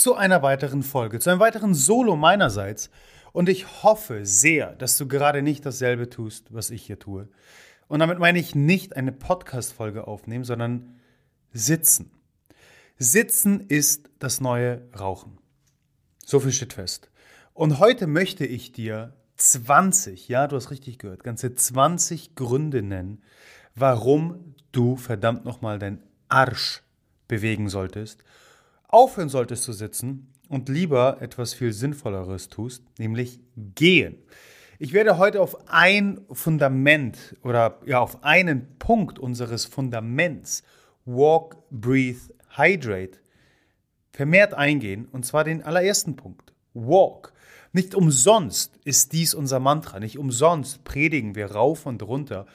zu einer weiteren Folge, zu einem weiteren Solo meinerseits. Und ich hoffe sehr, dass du gerade nicht dasselbe tust, was ich hier tue. Und damit meine ich nicht eine Podcast-Folge aufnehmen, sondern sitzen. Sitzen ist das neue Rauchen. So viel steht fest. Und heute möchte ich dir 20, ja, du hast richtig gehört, ganze 20 Gründe nennen, warum du verdammt nochmal dein Arsch bewegen solltest, aufhören solltest zu sitzen und lieber etwas viel Sinnvolleres tust, nämlich gehen. Ich werde heute auf ein Fundament oder ja auf einen Punkt unseres Fundaments Walk, Breathe, Hydrate vermehrt eingehen und zwar den allerersten Punkt. Walk. Nicht umsonst ist dies unser Mantra, nicht umsonst predigen wir rauf und runter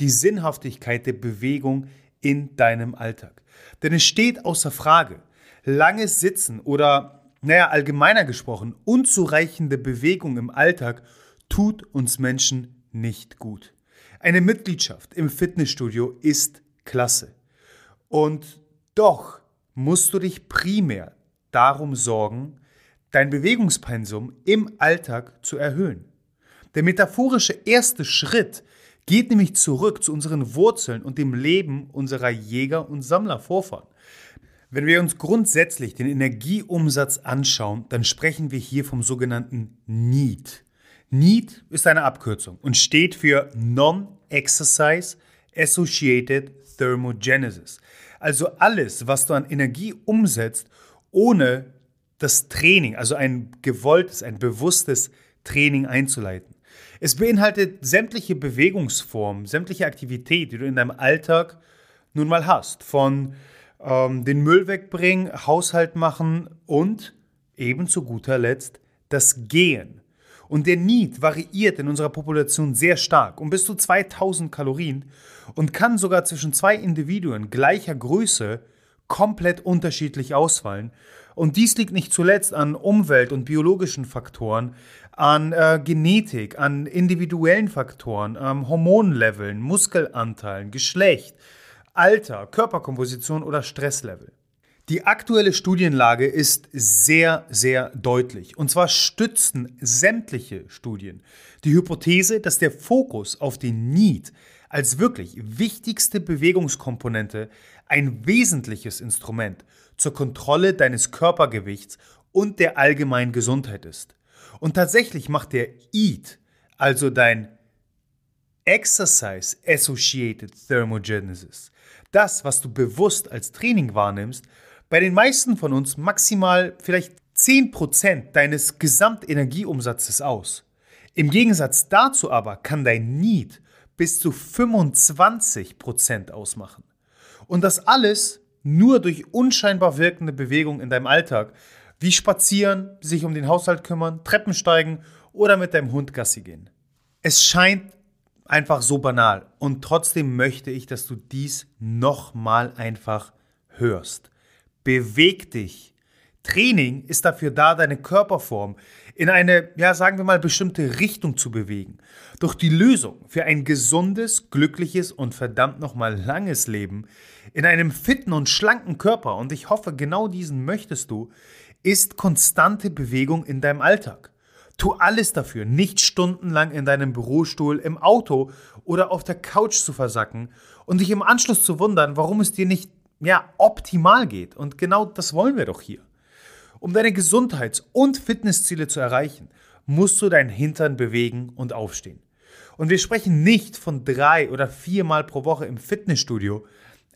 die Sinnhaftigkeit der Bewegung in deinem Alltag. Denn es steht außer Frage, langes Sitzen oder, naja, allgemeiner gesprochen, unzureichende Bewegung im Alltag tut uns Menschen nicht gut. Eine Mitgliedschaft im Fitnessstudio ist klasse. Und doch musst du dich primär darum sorgen, dein Bewegungspensum im Alltag zu erhöhen. Der metaphorische erste Schritt geht nämlich zurück zu unseren Wurzeln und dem Leben unserer Jäger- und Sammlervorfahren. Wenn wir uns grundsätzlich den Energieumsatz anschauen, dann sprechen wir hier vom sogenannten NEAT. NEAT ist eine Abkürzung und steht für Non-Exercise Associated Thermogenesis. Also alles, was du an Energie umsetzt, ohne das Training, also ein gewolltes, ein bewusstes Training einzuleiten. Es beinhaltet sämtliche Bewegungsformen, sämtliche Aktivität, die du in deinem Alltag nun mal hast. Von ähm, den Müll wegbringen, Haushalt machen und eben zu guter Letzt das Gehen. Und der Need variiert in unserer Population sehr stark, um bis zu 2000 Kalorien und kann sogar zwischen zwei Individuen gleicher Größe komplett unterschiedlich ausfallen. Und dies liegt nicht zuletzt an Umwelt- und biologischen Faktoren, an äh, Genetik, an individuellen Faktoren, ähm, Hormonleveln, Muskelanteilen, Geschlecht, Alter, Körperkomposition oder Stresslevel. Die aktuelle Studienlage ist sehr, sehr deutlich. Und zwar stützen sämtliche Studien die Hypothese, dass der Fokus auf den Need als wirklich wichtigste Bewegungskomponente ein wesentliches Instrument zur Kontrolle deines Körpergewichts und der allgemeinen Gesundheit ist. Und tatsächlich macht der EAT, also dein Exercise Associated Thermogenesis, das, was du bewusst als Training wahrnimmst, bei den meisten von uns maximal vielleicht 10% deines Gesamtenergieumsatzes aus. Im Gegensatz dazu aber kann dein Need bis zu 25% ausmachen. Und das alles nur durch unscheinbar wirkende Bewegung in deinem Alltag, wie spazieren, sich um den Haushalt kümmern, Treppen steigen oder mit deinem Hund Gassi gehen. Es scheint einfach so banal und trotzdem möchte ich, dass du dies nochmal einfach hörst. Beweg dich. Training ist dafür da, deine Körperform in eine, ja, sagen wir mal, bestimmte Richtung zu bewegen. Doch die Lösung für ein gesundes, glückliches und verdammt nochmal langes Leben in einem fitten und schlanken Körper, und ich hoffe, genau diesen möchtest du, ist konstante Bewegung in deinem Alltag. Tu alles dafür, nicht stundenlang in deinem Bürostuhl, im Auto oder auf der Couch zu versacken und dich im Anschluss zu wundern, warum es dir nicht ja, optimal geht. Und genau das wollen wir doch hier. Um deine Gesundheits- und Fitnessziele zu erreichen, musst du deinen Hintern bewegen und aufstehen. Und wir sprechen nicht von drei oder viermal pro Woche im Fitnessstudio,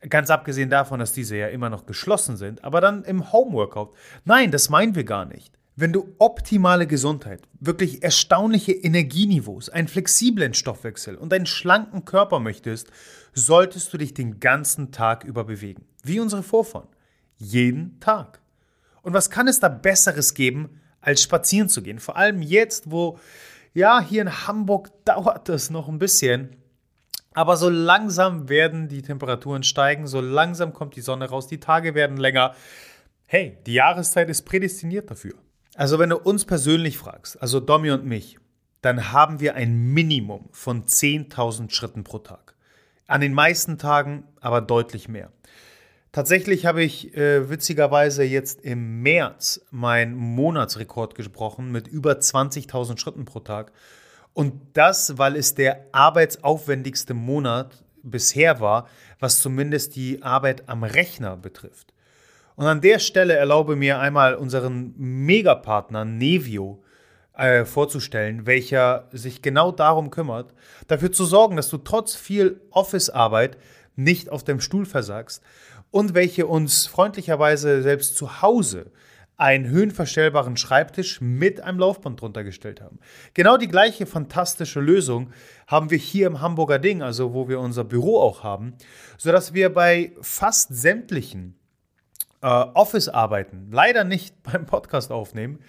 ganz abgesehen davon, dass diese ja immer noch geschlossen sind, aber dann im Homeworkout. Nein, das meinen wir gar nicht. Wenn du optimale Gesundheit, wirklich erstaunliche Energieniveaus, einen flexiblen Stoffwechsel und einen schlanken Körper möchtest, solltest du dich den ganzen Tag über bewegen. Wie unsere Vorfahren. Jeden Tag. Und was kann es da Besseres geben, als spazieren zu gehen? Vor allem jetzt, wo, ja, hier in Hamburg dauert das noch ein bisschen. Aber so langsam werden die Temperaturen steigen, so langsam kommt die Sonne raus, die Tage werden länger. Hey, die Jahreszeit ist prädestiniert dafür. Also wenn du uns persönlich fragst, also Domi und mich, dann haben wir ein Minimum von 10.000 Schritten pro Tag. An den meisten Tagen aber deutlich mehr. Tatsächlich habe ich äh, witzigerweise jetzt im März meinen Monatsrekord gesprochen mit über 20.000 Schritten pro Tag. Und das, weil es der arbeitsaufwendigste Monat bisher war, was zumindest die Arbeit am Rechner betrifft. Und an der Stelle erlaube mir einmal unseren Megapartner Nevio äh, vorzustellen, welcher sich genau darum kümmert, dafür zu sorgen, dass du trotz viel Office-Arbeit nicht auf dem Stuhl versagst und welche uns freundlicherweise selbst zu Hause einen höhenverstellbaren Schreibtisch mit einem Laufband drunter gestellt haben. Genau die gleiche fantastische Lösung haben wir hier im Hamburger Ding, also wo wir unser Büro auch haben, sodass wir bei fast sämtlichen äh, Office-Arbeiten, leider nicht beim Podcast aufnehmen,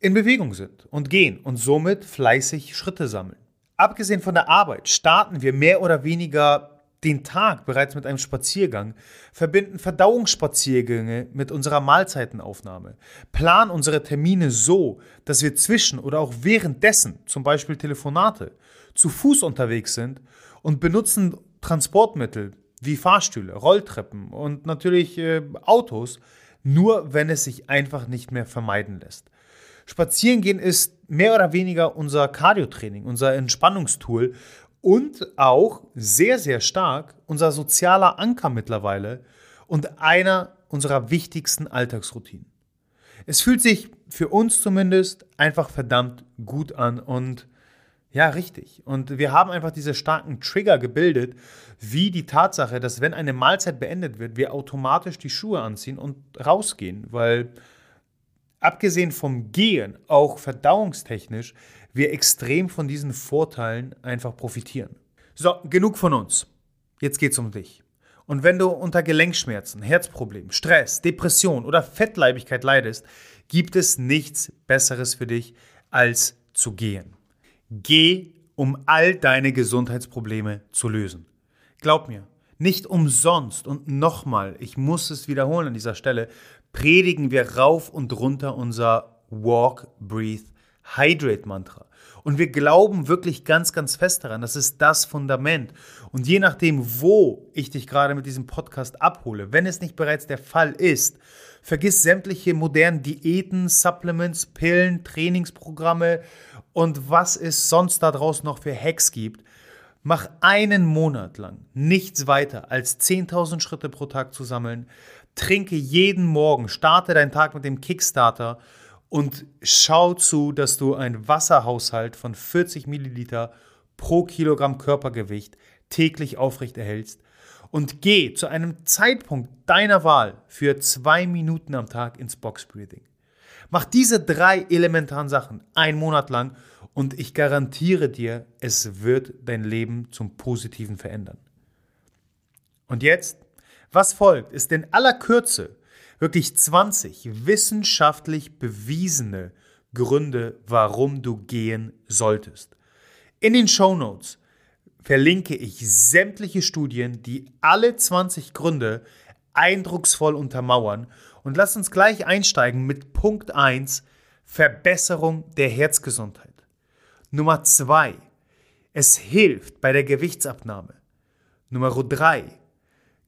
in Bewegung sind und gehen und somit fleißig Schritte sammeln. Abgesehen von der Arbeit starten wir mehr oder weniger den Tag bereits mit einem Spaziergang, verbinden Verdauungsspaziergänge mit unserer Mahlzeitenaufnahme, planen unsere Termine so, dass wir zwischen oder auch währenddessen, zum Beispiel Telefonate, zu Fuß unterwegs sind und benutzen Transportmittel wie Fahrstühle, Rolltreppen und natürlich äh, Autos, nur wenn es sich einfach nicht mehr vermeiden lässt. Spazierengehen ist mehr oder weniger unser Cardiotraining, unser Entspannungstool und auch sehr, sehr stark unser sozialer Anker mittlerweile und einer unserer wichtigsten Alltagsroutinen. Es fühlt sich für uns zumindest einfach verdammt gut an und ja, richtig. Und wir haben einfach diese starken Trigger gebildet, wie die Tatsache, dass wenn eine Mahlzeit beendet wird, wir automatisch die Schuhe anziehen und rausgehen, weil abgesehen vom Gehen, auch verdauungstechnisch, wir extrem von diesen Vorteilen einfach profitieren. So, genug von uns. Jetzt geht's um dich. Und wenn du unter Gelenkschmerzen, Herzproblemen, Stress, Depression oder Fettleibigkeit leidest, gibt es nichts Besseres für dich, als zu gehen. Geh, um all deine Gesundheitsprobleme zu lösen. Glaub mir, nicht umsonst und nochmal, ich muss es wiederholen an dieser Stelle, predigen wir rauf und runter unser Walk, Breathe, Hydrate-Mantra. Und wir glauben wirklich ganz, ganz fest daran. Das ist das Fundament. Und je nachdem, wo ich dich gerade mit diesem Podcast abhole, wenn es nicht bereits der Fall ist, vergiss sämtliche modernen Diäten, Supplements, Pillen, Trainingsprogramme und was es sonst da draußen noch für Hacks gibt. Mach einen Monat lang nichts weiter als 10.000 Schritte pro Tag zu sammeln. Trinke jeden Morgen, starte deinen Tag mit dem Kickstarter und schau zu, dass du einen Wasserhaushalt von 40 Milliliter pro Kilogramm Körpergewicht täglich aufrecht erhältst und geh zu einem Zeitpunkt deiner Wahl für zwei Minuten am Tag ins Box Breathing. Mach diese drei elementaren Sachen einen Monat lang und ich garantiere dir, es wird dein Leben zum Positiven verändern. Und jetzt, was folgt, ist in aller Kürze wirklich 20 wissenschaftlich bewiesene Gründe, warum du gehen solltest. In den Show Notes verlinke ich sämtliche Studien, die alle 20 Gründe eindrucksvoll untermauern. Und lass uns gleich einsteigen mit Punkt 1, Verbesserung der Herzgesundheit. Nummer 2, es hilft bei der Gewichtsabnahme. Nummer 3,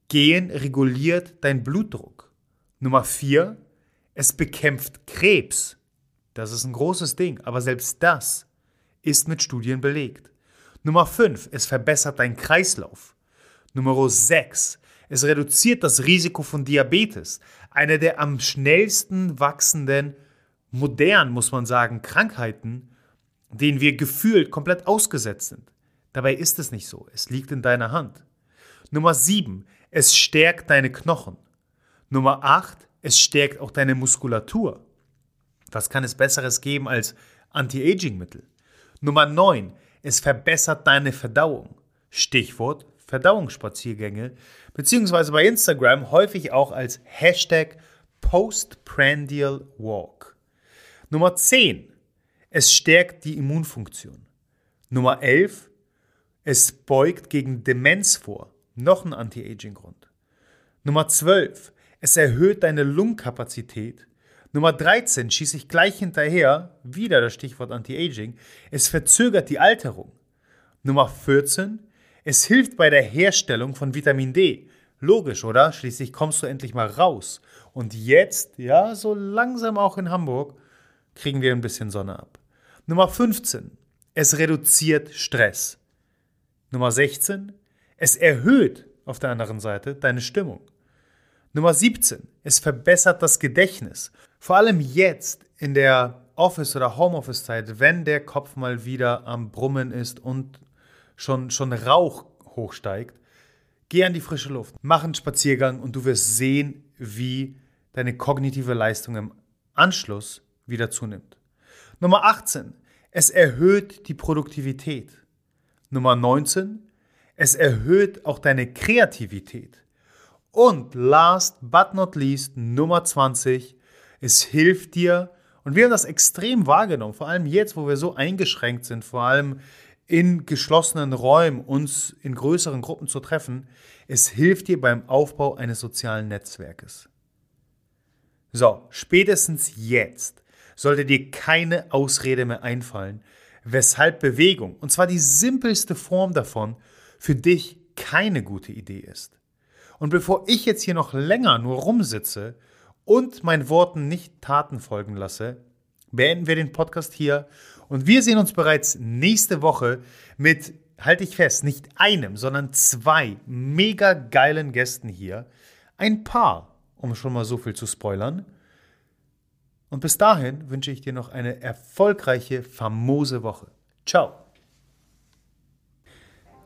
Gehen reguliert dein Blutdruck. Nummer vier, es bekämpft Krebs. Das ist ein großes Ding, aber selbst das ist mit Studien belegt. Nummer fünf, es verbessert deinen Kreislauf. Nummer sechs, Es reduziert das Risiko von Diabetes, eine der am schnellsten wachsenden, modern muss man sagen, Krankheiten, denen wir gefühlt komplett ausgesetzt sind. Dabei ist es nicht so. Es liegt in deiner Hand. Nummer 7. Es stärkt deine Knochen. Nummer 8. Es stärkt auch deine Muskulatur. Was kann es Besseres geben als Anti-Aging-Mittel? Nummer 9. Es verbessert deine Verdauung. Stichwort Verdauungsspaziergänge, beziehungsweise bei Instagram häufig auch als Hashtag Postprandial Walk. Nummer 10. Es stärkt die Immunfunktion. Nummer 11. Es beugt gegen Demenz vor. Noch ein Anti-Aging-Grund. Nummer 12. Es erhöht deine Lungenkapazität. Nummer 13 schieße ich gleich hinterher, wieder das Stichwort Anti-Aging. Es verzögert die Alterung. Nummer 14. Es hilft bei der Herstellung von Vitamin D. Logisch, oder? Schließlich kommst du endlich mal raus. Und jetzt, ja, so langsam auch in Hamburg, kriegen wir ein bisschen Sonne ab. Nummer 15. Es reduziert Stress. Nummer 16. Es erhöht auf der anderen Seite deine Stimmung. Nummer 17. Es verbessert das Gedächtnis. Vor allem jetzt in der Office- oder Homeoffice-Zeit, wenn der Kopf mal wieder am Brummen ist und schon, schon Rauch hochsteigt, geh an die frische Luft, mach einen Spaziergang und du wirst sehen, wie deine kognitive Leistung im Anschluss wieder zunimmt. Nummer 18. Es erhöht die Produktivität. Nummer 19. Es erhöht auch deine Kreativität. Und last but not least, Nummer 20, es hilft dir, und wir haben das extrem wahrgenommen, vor allem jetzt, wo wir so eingeschränkt sind, vor allem in geschlossenen Räumen uns in größeren Gruppen zu treffen, es hilft dir beim Aufbau eines sozialen Netzwerkes. So, spätestens jetzt sollte dir keine Ausrede mehr einfallen, weshalb Bewegung, und zwar die simpelste Form davon, für dich keine gute Idee ist. Und bevor ich jetzt hier noch länger nur rumsitze und meinen Worten nicht Taten folgen lasse, beenden wir den Podcast hier und wir sehen uns bereits nächste Woche mit, halte ich fest, nicht einem, sondern zwei mega geilen Gästen hier. Ein paar, um schon mal so viel zu spoilern. Und bis dahin wünsche ich dir noch eine erfolgreiche, famose Woche. Ciao.